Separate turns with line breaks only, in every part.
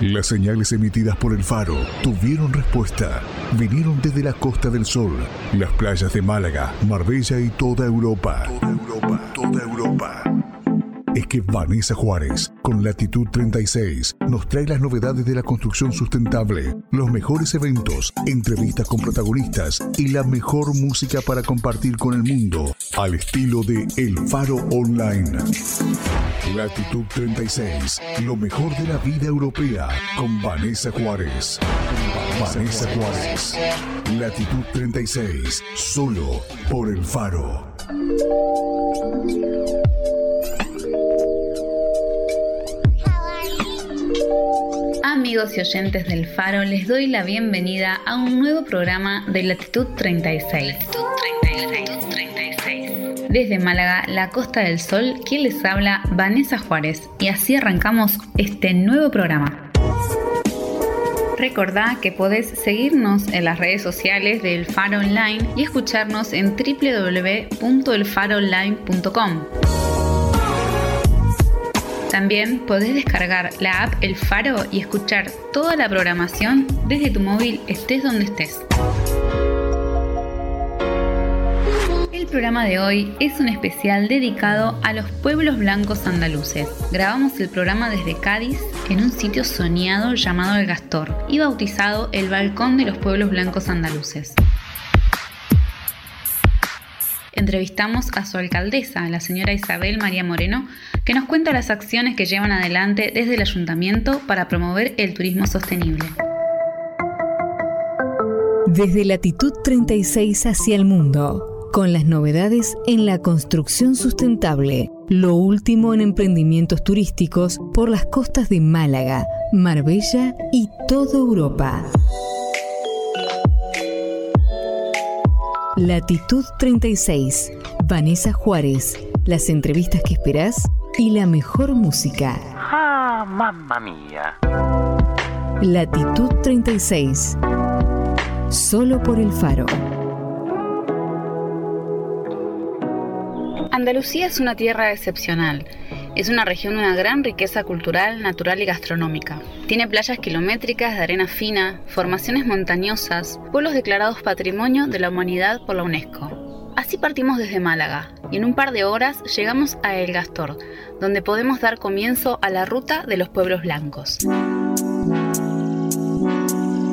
Las señales emitidas por el faro tuvieron respuesta. Vinieron desde la Costa del Sol, las playas de Málaga, Marbella y toda Europa. Toda Europa, toda Europa es que Vanessa Juárez, con Latitud 36, nos trae las novedades de la construcción sustentable, los mejores eventos, entrevistas con protagonistas y la mejor música para compartir con el mundo, al estilo de El Faro Online. Latitud 36, lo mejor de la vida europea, con Vanessa Juárez. Vanessa Juárez. Latitud 36, solo por El Faro.
Amigos y oyentes del Faro, les doy la bienvenida a un nuevo programa de Latitud 36. Desde Málaga, la Costa del Sol, quien les habla, Vanessa Juárez, y así arrancamos este nuevo programa. Recordá que podés seguirnos en las redes sociales del Faro Online y escucharnos en www.elfaroonline.com. También podés descargar la app El Faro y escuchar toda la programación desde tu móvil estés donde estés. El programa de hoy es un especial dedicado a los pueblos blancos andaluces. Grabamos el programa desde Cádiz en un sitio soñado llamado El Gastor y bautizado el Balcón de los Pueblos Blancos Andaluces entrevistamos a su alcaldesa, la señora Isabel María Moreno, que nos cuenta las acciones que llevan adelante desde el ayuntamiento para promover el turismo sostenible.
Desde latitud 36 hacia el mundo, con las novedades en la construcción sustentable, lo último en emprendimientos turísticos por las costas de Málaga, Marbella y toda Europa. Latitud 36. Vanessa Juárez. Las entrevistas que esperás y la mejor música.
¡Ah, mamma mía!
Latitud 36. Solo por el faro.
Andalucía es una tierra excepcional es una región de una gran riqueza cultural, natural y gastronómica. Tiene playas kilométricas de arena fina, formaciones montañosas, pueblos declarados Patrimonio de la Humanidad por la UNESCO. Así partimos desde Málaga y en un par de horas llegamos a El Gastor, donde podemos dar comienzo a la ruta de los pueblos blancos.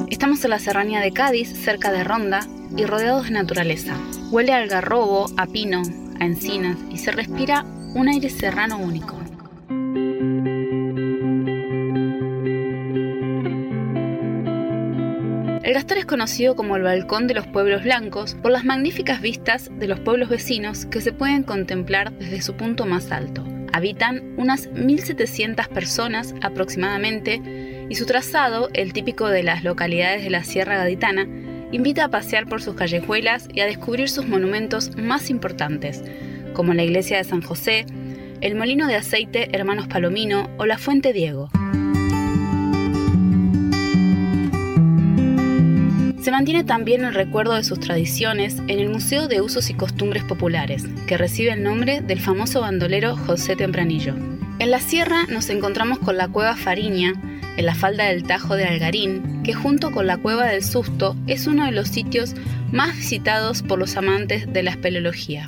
Estamos en la serranía de Cádiz, cerca de Ronda, y rodeados de naturaleza. Huele a algarrobo, a pino, a encinas y se respira un aire serrano único. El Gastor es conocido como el Balcón de los Pueblos Blancos por las magníficas vistas de los pueblos vecinos que se pueden contemplar desde su punto más alto. Habitan unas 1.700 personas aproximadamente y su trazado, el típico de las localidades de la Sierra Gaditana, invita a pasear por sus callejuelas y a descubrir sus monumentos más importantes, como la iglesia de San José, el molino de aceite Hermanos Palomino o la Fuente Diego. Se mantiene también el recuerdo de sus tradiciones en el Museo de Usos y Costumbres Populares, que recibe el nombre del famoso bandolero José Tempranillo. En la sierra nos encontramos con la cueva Fariña, en la falda del Tajo de Algarín, que junto con la cueva del Susto es uno de los sitios más visitados por los amantes de la espeleología.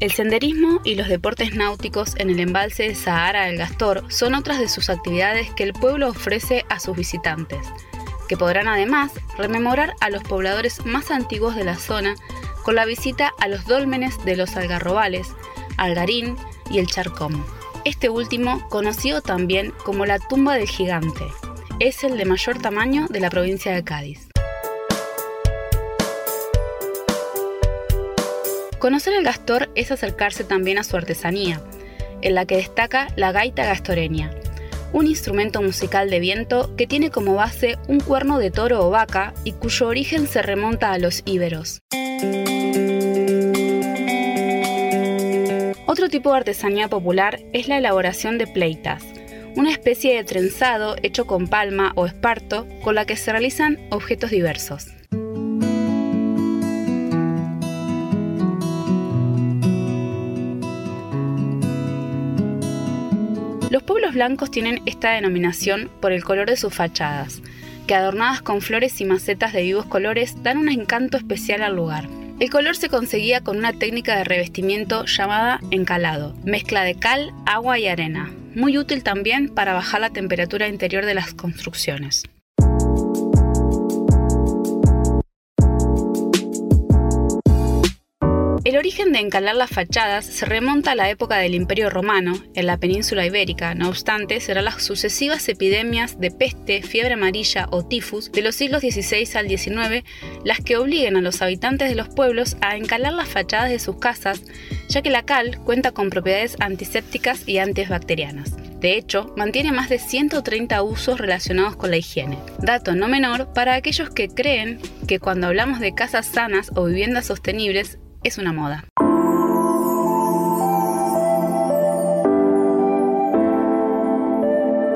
El senderismo y los deportes náuticos en el embalse de Sahara del Gastor son otras de sus actividades que el pueblo ofrece a sus visitantes, que podrán además rememorar a los pobladores más antiguos de la zona con la visita a los dólmenes de los Algarrobales, Algarín y el Charcom. Este último, conocido también como la tumba del gigante, es el de mayor tamaño de la provincia de Cádiz. Conocer el Gastor es acercarse también a su artesanía, en la que destaca la gaita gastoreña, un instrumento musical de viento que tiene como base un cuerno de toro o vaca y cuyo origen se remonta a los íberos. Otro tipo de artesanía popular es la elaboración de pleitas, una especie de trenzado hecho con palma o esparto con la que se realizan objetos diversos. Blancos tienen esta denominación por el color de sus fachadas, que adornadas con flores y macetas de vivos colores dan un encanto especial al lugar. El color se conseguía con una técnica de revestimiento llamada encalado, mezcla de cal, agua y arena, muy útil también para bajar la temperatura interior de las construcciones. El origen de encalar las fachadas se remonta a la época del Imperio Romano en la península ibérica, no obstante, serán las sucesivas epidemias de peste, fiebre amarilla o tifus de los siglos XVI al XIX las que obliguen a los habitantes de los pueblos a encalar las fachadas de sus casas, ya que la cal cuenta con propiedades antisépticas y antibacterianas. De hecho, mantiene más de 130 usos relacionados con la higiene. Dato no menor para aquellos que creen que cuando hablamos de casas sanas o viviendas sostenibles es una moda.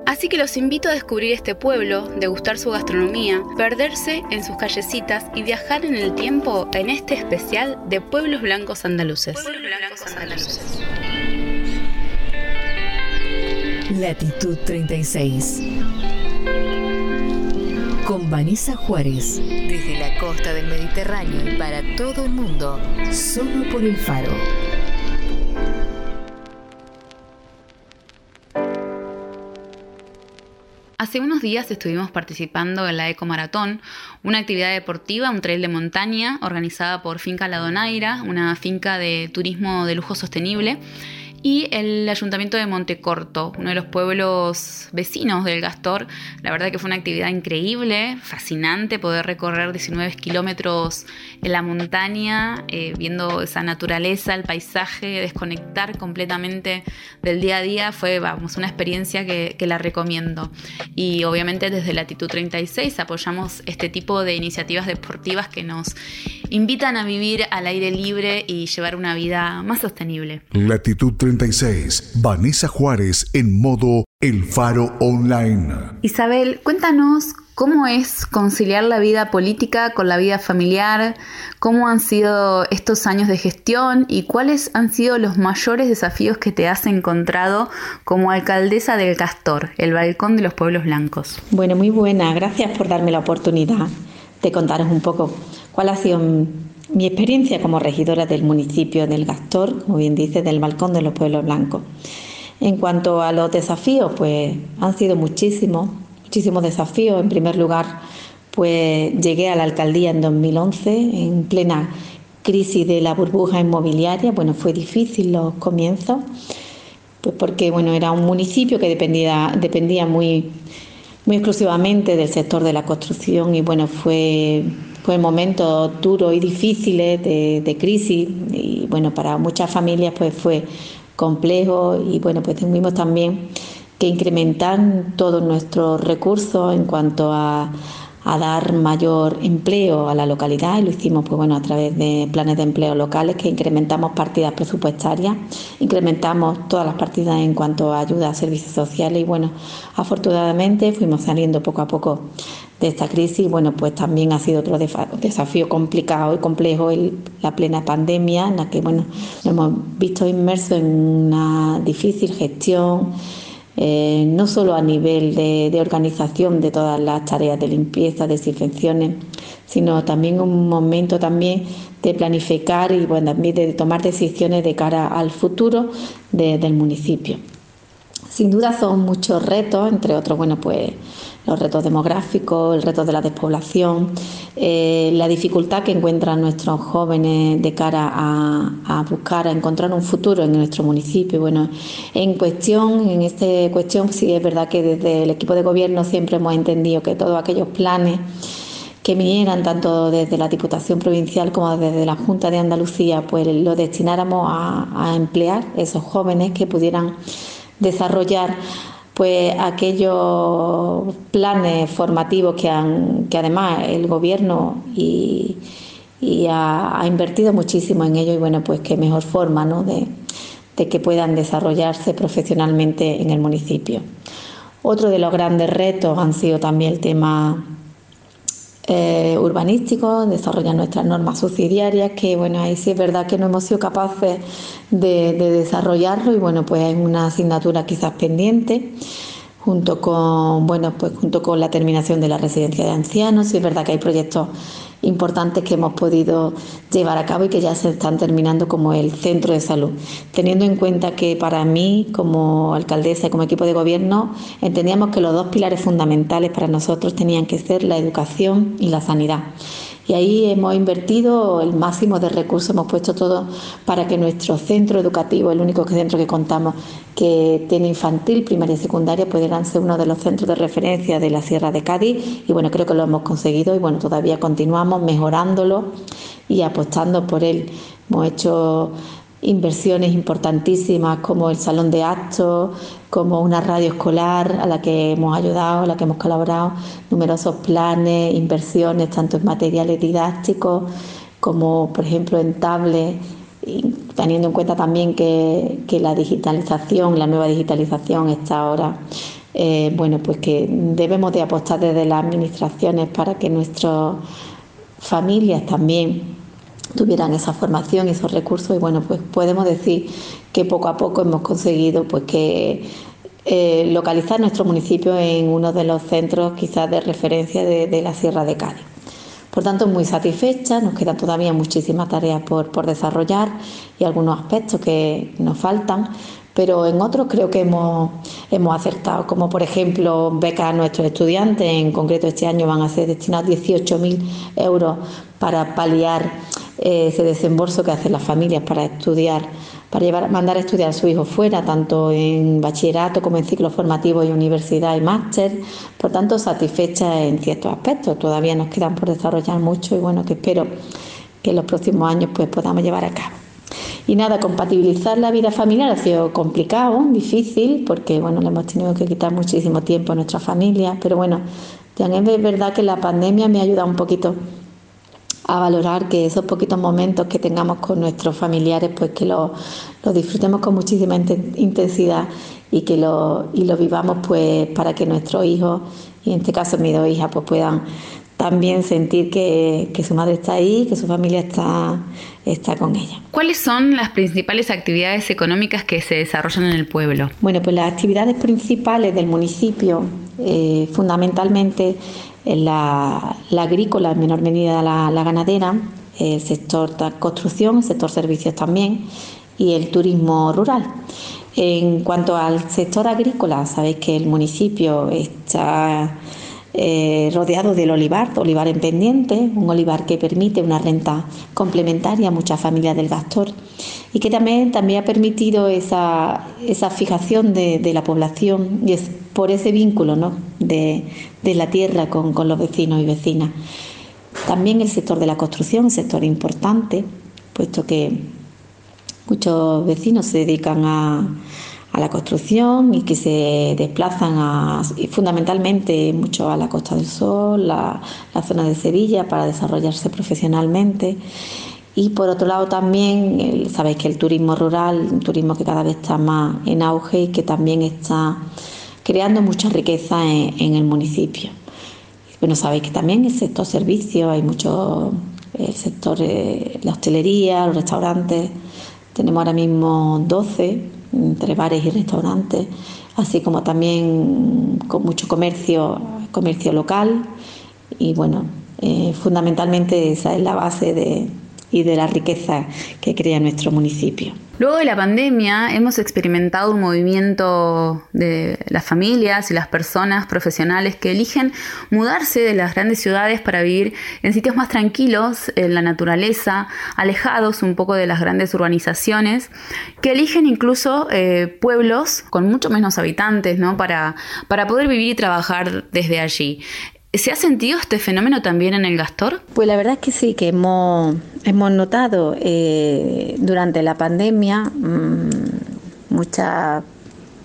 Así que los invito a descubrir este pueblo, degustar su gastronomía, perderse en sus callecitas y viajar en el tiempo en este especial de Pueblos Blancos Andaluces.
Latitud 36 con Vanessa Juárez. Desde la costa del Mediterráneo y para todo el mundo, solo por el faro.
Hace unos días estuvimos participando en la Ecomaratón, una actividad deportiva, un trail de montaña organizada por Finca La Donaira, una finca de turismo de lujo sostenible y el Ayuntamiento de Montecorto, uno de los pueblos vecinos del Gastor. La verdad que fue una actividad increíble, fascinante poder recorrer 19 kilómetros en la montaña, eh, viendo esa naturaleza, el paisaje, desconectar completamente del día a día. Fue, vamos, una experiencia que, que la recomiendo. Y obviamente desde Latitud 36 apoyamos este tipo de iniciativas deportivas que nos invitan a vivir al aire libre y llevar una vida más sostenible.
Latitud 36, Vanessa Juárez en modo El Faro Online.
Isabel, cuéntanos cómo es conciliar la vida política con la vida familiar, cómo han sido estos años de gestión y cuáles han sido los mayores desafíos que te has encontrado como alcaldesa del Castor, el balcón de los pueblos blancos.
Bueno, muy buena, gracias por darme la oportunidad de contaros un poco cuál ha sido mi experiencia como regidora del municipio del Gastor, como bien dice, del Balcón de los Pueblos Blancos. En cuanto a los desafíos, pues han sido muchísimos, muchísimos desafíos. En primer lugar, pues llegué a la alcaldía en 2011, en plena crisis de la burbuja inmobiliaria. Bueno, fue difícil los comienzos, pues porque bueno, era un municipio que dependía, dependía muy muy exclusivamente del sector de la construcción y bueno, fue, fue momentos duros y difíciles de, crisis y bueno, para muchas familias pues fue complejo y bueno, pues tuvimos también que incrementar todos nuestros recursos en cuanto a a dar mayor empleo a la localidad y lo hicimos pues bueno a través de planes de empleo locales que incrementamos partidas presupuestarias, incrementamos todas las partidas en cuanto a ayuda a servicios sociales y bueno, afortunadamente fuimos saliendo poco a poco de esta crisis bueno, pues también ha sido otro desafío complicado y complejo la plena pandemia en la que bueno, hemos visto inmersos en una difícil gestión eh, no solo a nivel de, organización de todas las tareas de limpieza, desinfecciones, sino también un momento también de planificar y bueno, también de tomar decisiones de cara al futuro del municipio. Sin duda son muchos retos, entre otros, bueno, pues los retos demográficos, el reto de la despoblación, eh, la dificultad que encuentran nuestros jóvenes de cara a, buscar, a encontrar un futuro en nuestro municipio. Bueno, en cuestión, en esta cuestión, sí es verdad que desde el equipo de gobierno siempre hemos entendido que todos aquellos planes que vinieran tanto desde la Diputación Provincial como desde la Junta de Andalucía, pues lo destináramos a emplear esos jóvenes que pudieran desarrollar pues aquellos planes formativos que, han, que además el gobierno y, ha, invertido muchísimo en ello y bueno, pues qué mejor forma ¿no? de, de que puedan desarrollarse profesionalmente en el municipio. Otro de los grandes retos han sido también el tema eh, urbanísticos, desarrollar nuestras normas subsidiarias, que bueno, ahí sí es verdad que no hemos sido capaces de, de desarrollarlo y bueno, pues es una asignatura quizás pendiente junto con bueno pues junto con la terminación de la residencia de ancianos sí es verdad que hay proyectos importantes que hemos podido llevar a cabo y que ya se están terminando como el centro de salud. Teniendo en cuenta que para mí, como alcaldesa y como equipo de gobierno, entendíamos que los dos pilares fundamentales para nosotros tenían que ser la educación y la sanidad. Y ahí hemos invertido el máximo de recursos, hemos puesto todo para que nuestro centro educativo, el único centro que contamos que tiene infantil, primaria y secundaria, pudieran ser uno de los centros de referencia de la Sierra de Cádiz. Y bueno, creo que lo hemos conseguido y bueno, todavía continuamos mejorándolo y apostando por él. Hemos hecho inversiones importantísimas como el salón de actos, como una radio escolar a la que hemos ayudado, a la que hemos colaborado, numerosos planes, inversiones, tanto en materiales didácticos como por ejemplo en tablets, teniendo en cuenta también que, la digitalización, la nueva digitalización está ahora, eh, bueno, pues que debemos de apostar desde las administraciones para que nuestras familias también tuvieran esa formación y esos recursos y bueno pues podemos decir que poco a poco hemos conseguido pues que eh, localizar nuestro municipio en uno de los centros quizás de referencia de, la Sierra de Cádiz. Por tanto, muy satisfecha, nos quedan todavía muchísimas tareas por, por desarrollar y algunos aspectos que nos faltan, pero en otros creo que hemos, hemos acertado, como por ejemplo becas a nuestros estudiantes, en concreto este año van a ser destinados 18.000 euros para paliar eh, ese desembolso que hacen las familias para estudiar, para llevar, mandar a estudiar a su hijo fuera, tanto en bachillerato como en ciclos formativos y universidad y máster. Por tanto, satisfecha en ciertos aspectos. Todavía nos quedan por desarrollar mucho y bueno, que espero que en los próximos años pues podamos llevar a cabo. Y nada, compatibilizar la vida familiar ha sido complicado, difícil, porque bueno, le hemos tenido que quitar muchísimo tiempo a nuestra familia, pero bueno, ya es verdad que la pandemia me ha ayudado un poquito a valorar que esos poquitos momentos que tengamos con nuestros familiares, pues que lo, disfrutemos con muchísima intensidad y que lo, y lo vivamos pues para que nuestros hijos, y en este caso mis dos hijas, pues puedan también sentir que, que, su madre está ahí, que su familia está, está con ella.
¿Cuáles son las principales actividades económicas que se desarrollan en el pueblo?
Bueno, pues las actividades principales del municipio, eh, fundamentalmente la, agrícola, en menor medida la, ganadera, el sector construcción, el sector servicios también y el turismo rural. En cuanto al sector agrícola, sabéis que el municipio está eh, rodeado del olivar, olivar en pendiente, un olivar que permite una renta complementaria a muchas familias del Gastor y que también, también ha permitido esa, esa fijación de, la población y es por ese vínculo ¿no? de, de, la tierra con, con los vecinos y vecinas. También el sector de la construcción, un sector importante, puesto que muchos vecinos se dedican a, a la construcción y que se desplazan fundamentalmente mucho a la Costa del Sol, la, zona de Sevilla para desarrollarse profesionalmente. Y por otro lado también, sabéis que el turismo rural, un turismo que cada vez está más en auge y que también está creando mucha riqueza en, el municipio. Bueno, sabéis que también el sector servicios, hay mucho, el sector de la hostelería, los restaurantes, tenemos ahora mismo 12 entre bares y restaurantes, así como también con mucho comercio, comercio local y bueno, eh, fundamentalmente esa es la base de, y de la riqueza que crea nuestro municipio.
Luego de la pandemia hemos experimentado un movimiento de las familias y las personas profesionales que eligen mudarse de las grandes ciudades para vivir en sitios más tranquilos, en la naturaleza, alejados un poco de las grandes urbanizaciones, que eligen incluso eh, pueblos con mucho menos habitantes ¿no? para, para poder vivir y trabajar desde allí. ¿Se ha sentido este fenómeno también en el Gastor?
Pues la verdad es que sí, que hemos, hemos notado eh, durante la pandemia mm, muchas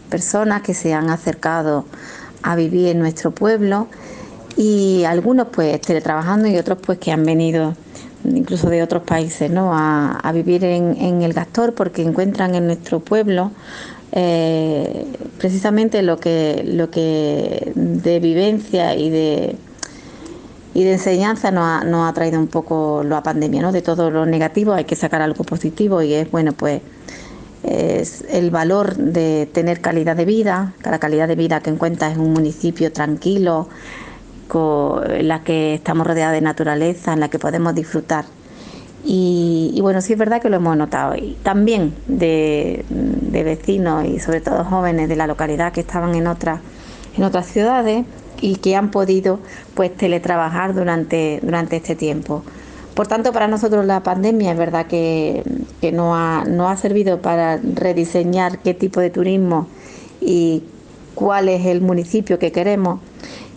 personas que se han acercado a vivir en nuestro pueblo y algunos pues teletrabajando y otros pues que han venido incluso de otros países ¿no? a, vivir en, en el Gastor porque encuentran en nuestro pueblo eh, precisamente lo que, lo que de vivencia y de, y de enseñanza nos ha, ha traído un poco la pandemia, ¿no? De todo lo negativo hay que sacar algo positivo y es, bueno, pues es el valor de tener calidad de vida, la calidad de vida que encuentras en un municipio tranquilo, en la que estamos rodeados de naturaleza, en la que podemos disfrutar. Y, bueno, sí es verdad que lo hemos notado. Y también de, de, vecinos y sobre todo jóvenes de la localidad que estaban en otras, en otras ciudades y que han podido pues teletrabajar durante, durante este tiempo. Por tanto, para nosotros la pandemia es verdad que, que no, ha, no ha servido para rediseñar qué tipo de turismo y cuál es el municipio que queremos.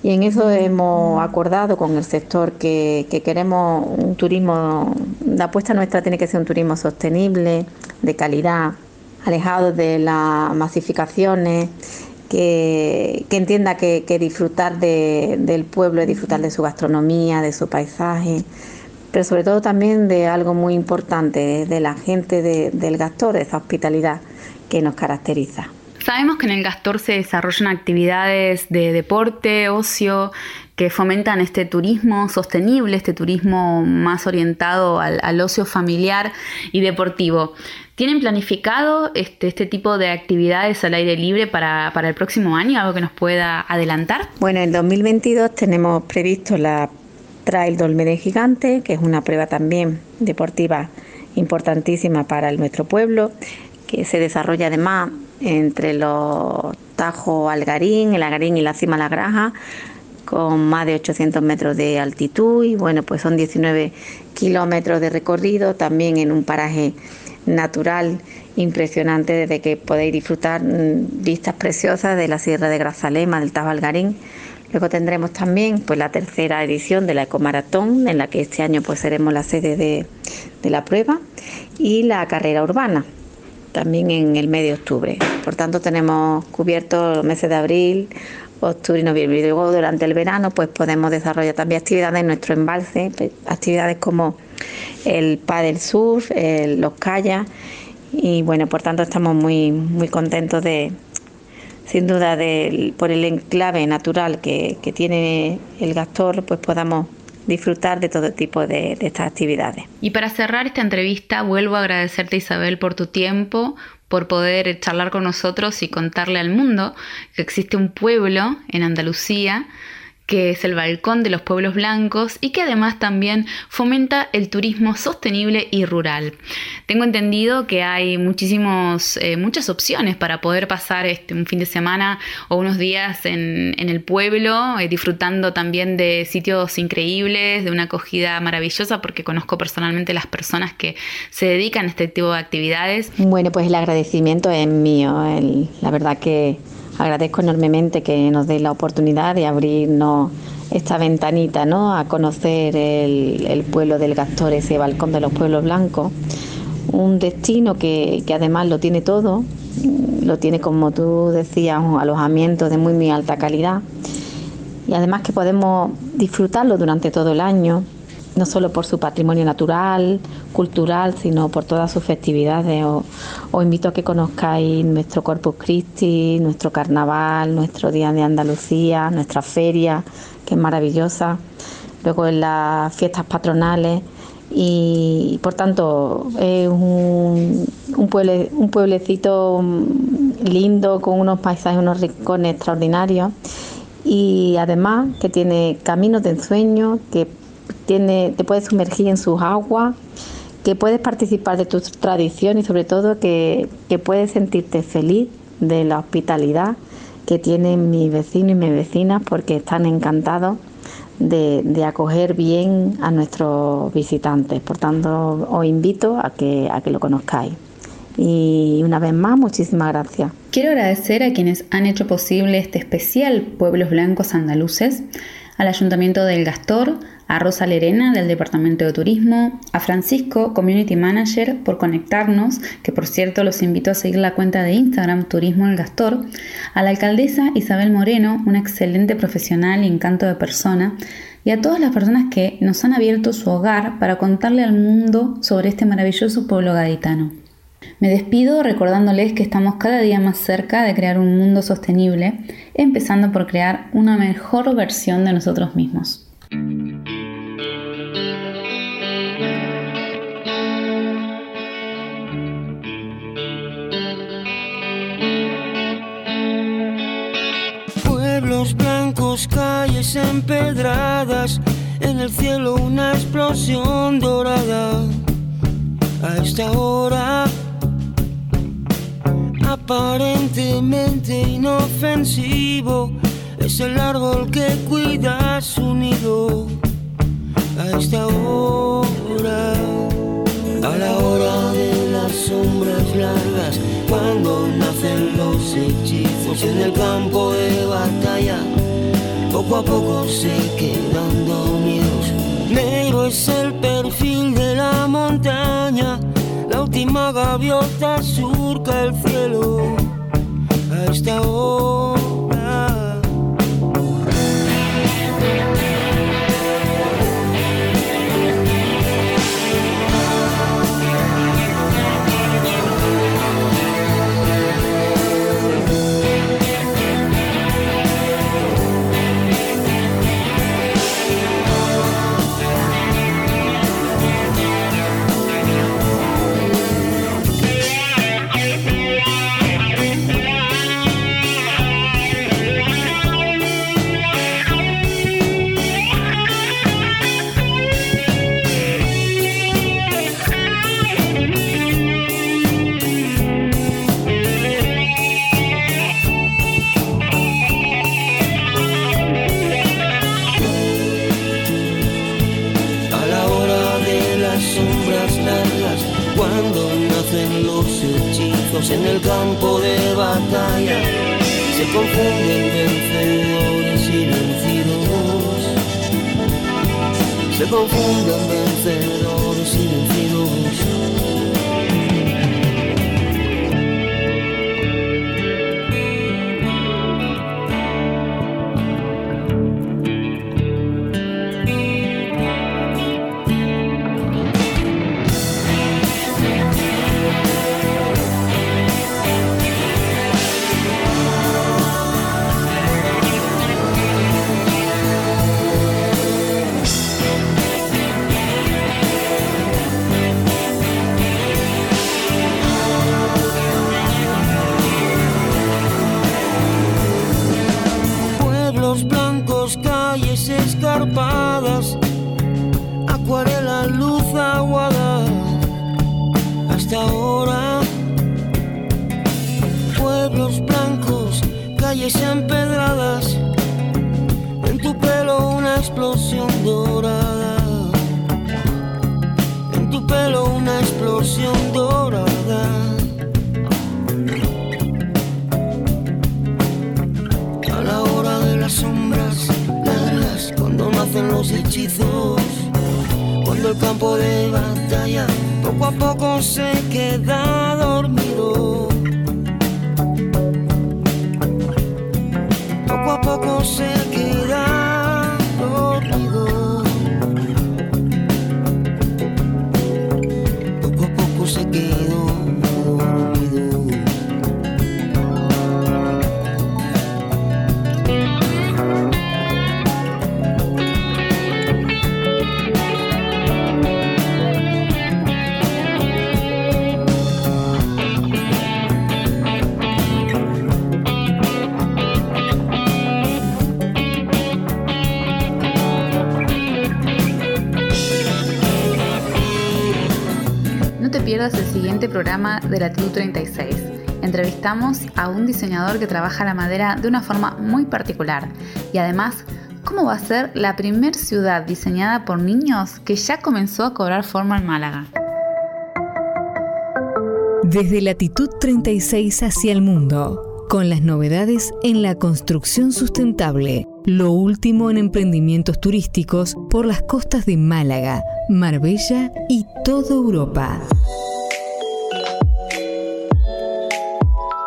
Y en eso hemos acordado con el sector que, que, queremos un turismo, la apuesta nuestra tiene que ser un turismo sostenible, de calidad, alejado de las masificaciones, que, entienda que, disfrutar de, del pueblo es disfrutar de su gastronomía, de su paisaje, pero sobre todo también de algo muy importante, de la gente del Gastor, de esa hospitalidad que nos caracteriza.
Sabemos que en el Gastor se desarrollan actividades de deporte, ocio, que fomentan este turismo sostenible, este turismo más orientado al, ocio familiar y deportivo. ¿Tienen planificado este, este, tipo de actividades al aire libre para, para el próximo año? ¿Algo que nos pueda adelantar?
Bueno, en 2022 tenemos previsto la Trail Dolmede Gigante, que es una prueba también deportiva importantísima para nuestro pueblo, que se desarrolla además entre los Tajo Algarín, el Algarín y la Cima La Graja, con más de 800 metros de altitud y bueno, pues son 19 kilómetros de recorrido, también en un paraje natural impresionante desde que podéis disfrutar mm, vistas preciosas de la Sierra de Grazalema, del Tajo Algarín. Luego tendremos también pues la tercera edición de la Ecomaratón, en la que este año pues seremos la sede de, la prueba, y la carrera urbana, también en el mes de octubre. Por tanto, tenemos cubiertos los meses de abril, octubre y noviembre. Y luego durante el verano pues podemos desarrollar también actividades en nuestro embalse, pues, actividades como el paddle surf, los kayaks y bueno, por tanto estamos muy muy contentos de, sin duda por el enclave natural que, tiene el Gastor, pues podamos disfrutar de todo tipo de, estas actividades.
Y para cerrar esta entrevista, vuelvo a agradecerte Isabel por tu tiempo, por poder charlar con nosotros y contarle al mundo que existe un pueblo en Andalucía que es el balcón de los pueblos blancos y que además también fomenta el turismo sostenible y rural. Tengo entendido que hay muchísimos, eh, muchas opciones para poder pasar este, un fin de semana o unos días en, el pueblo, eh, disfrutando también de sitios increíbles, de una acogida maravillosa, porque conozco personalmente las personas que se dedican a este tipo de actividades.
Bueno, pues el agradecimiento es mío. la verdad que agradezco enormemente que nos dé la oportunidad de abrirnos esta ventanita ¿no? a conocer el, pueblo del Gastor, ese balcón de los pueblos blancos. Un destino que, además lo tiene todo, lo tiene como tú decías, un alojamiento de muy, muy alta calidad y además que podemos disfrutarlo durante todo el año no solo por su patrimonio natural, cultural, sino por todas sus festividades. Os, invito a que conozcáis nuestro Corpus Christi, nuestro carnaval, nuestro Día de Andalucía, nuestra feria, que es maravillosa. Luego en las fiestas patronales y por tanto es un, un, un pueblecito lindo con unos paisajes, unos rincones extraordinarios y además que tiene caminos de ensueño que te puedes sumergir en sus aguas, que puedes participar de tu tradición y sobre todo que, puedes sentirte feliz de la hospitalidad que tienen mis vecinos y mis vecinas porque están encantados de, acoger bien a nuestros visitantes. Por tanto, os invito a que, a que lo conozcáis. Y una vez más, muchísimas gracias.
Quiero agradecer a quienes han hecho posible este especial Pueblos Blancos Andaluces, al Ayuntamiento del Gastor, a Rosa Lerena del Departamento de Turismo, a Francisco, Community Manager, por conectarnos, que por cierto los invito a seguir la cuenta de Instagram Turismo El Gastor, a la alcaldesa Isabel Moreno, una excelente profesional y encanto de persona, y a todas las personas que nos han abierto su hogar para contarle al mundo sobre este maravilloso pueblo gaditano. Me despido recordándoles que estamos cada día más cerca de crear un mundo sostenible, empezando por crear una mejor versión de nosotros mismos.
Empedradas, en el cielo una explosión dorada. A esta hora, aparentemente inofensivo, es el árbol que cuida su nido. A esta hora, a la hora de las sombras largas, cuando nacen los hechizos en el campo de batalla, poco a poco se quedan dormidos. Negro es el perfil de la montaña, la última gaviota surca el cielo. A esta 都不用。Hechizos, cuando el campo de batalla poco a poco se queda dormido. Poco a poco se
No te pierdas el siguiente programa de Latitud 36. Entrevistamos a un diseñador que trabaja la madera de una forma muy particular y además cómo va a ser la primer ciudad diseñada por niños que ya comenzó a cobrar forma en Málaga.
Desde latitud 36 hacia el mundo, con las novedades en la construcción sustentable, lo último en emprendimientos turísticos por las costas de Málaga, Marbella y toda Europa.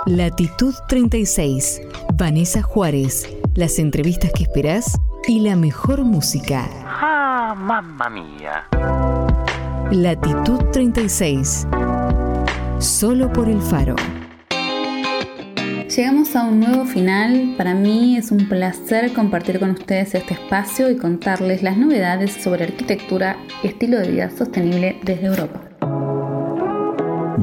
Latitud 36, Vanessa Juárez, las entrevistas que esperás y la mejor música.
Ah, mamma mía.
Latitud 36, solo por el faro.
Llegamos a un nuevo final. Para mí es un placer compartir con ustedes este espacio y contarles las novedades sobre arquitectura y estilo de vida sostenible desde Europa.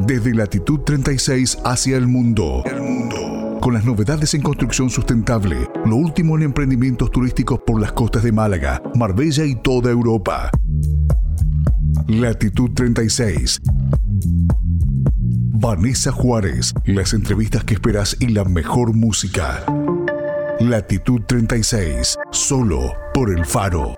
Desde latitud 36 hacia el mundo. El mundo. con las novedades en construcción sustentable, lo último en emprendimientos turísticos por las costas de Málaga, Marbella y toda Europa. Latitud 36. Vanessa Juárez, las entrevistas que esperas y la mejor música. Latitud 36, solo por el faro.